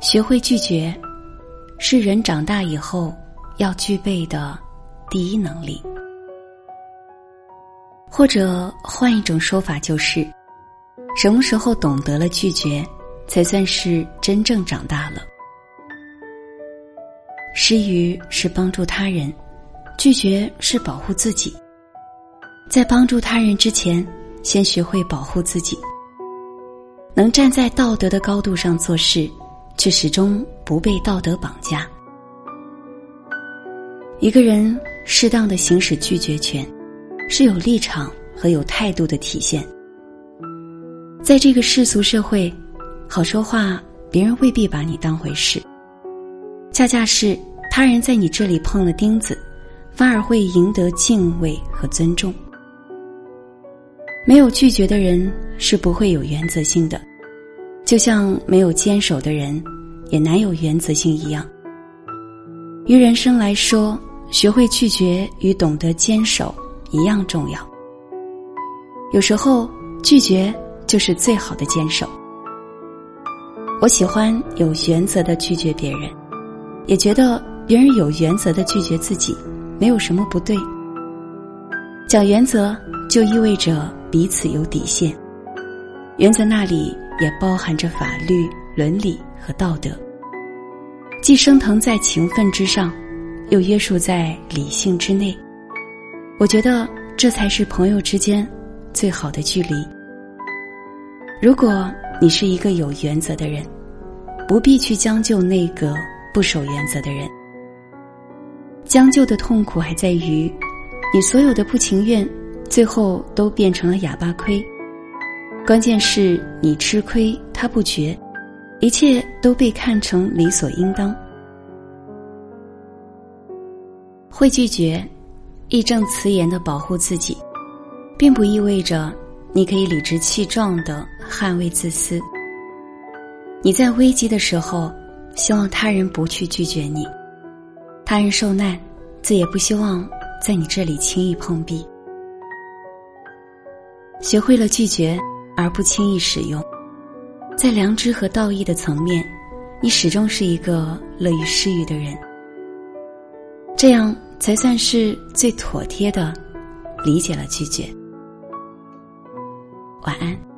学会拒绝，是人长大以后要具备的第一能力。或者换一种说法，就是什么时候懂得了拒绝，才算是真正长大了。施予是帮助他人，拒绝是保护自己。在帮助他人之前，先学会保护自己。能站在道德的高度上做事。却始终不被道德绑架。一个人适当的行使拒绝权，是有立场和有态度的体现。在这个世俗社会，好说话，别人未必把你当回事；恰恰是他人在你这里碰了钉子，反而会赢得敬畏和尊重。没有拒绝的人是不会有原则性的。就像没有坚守的人，也难有原则性一样。于人生来说，学会拒绝与懂得坚守一样重要。有时候，拒绝就是最好的坚守。我喜欢有原则的拒绝别人，也觉得别人有原则的拒绝自己，没有什么不对。讲原则，就意味着彼此有底线。原则那里。也包含着法律、伦理和道德，既升腾在情分之上，又约束在理性之内。我觉得这才是朋友之间最好的距离。如果你是一个有原则的人，不必去将就那个不守原则的人。将就的痛苦还在于，你所有的不情愿，最后都变成了哑巴亏。关键是你吃亏，他不觉，一切都被看成理所应当。会拒绝，义正辞严的保护自己，并不意味着你可以理直气壮的捍卫自私。你在危机的时候，希望他人不去拒绝你；他人受难，自也不希望在你这里轻易碰壁。学会了拒绝。而不轻易使用，在良知和道义的层面，你始终是一个乐于施予的人。这样才算是最妥帖的理解了拒绝。晚安。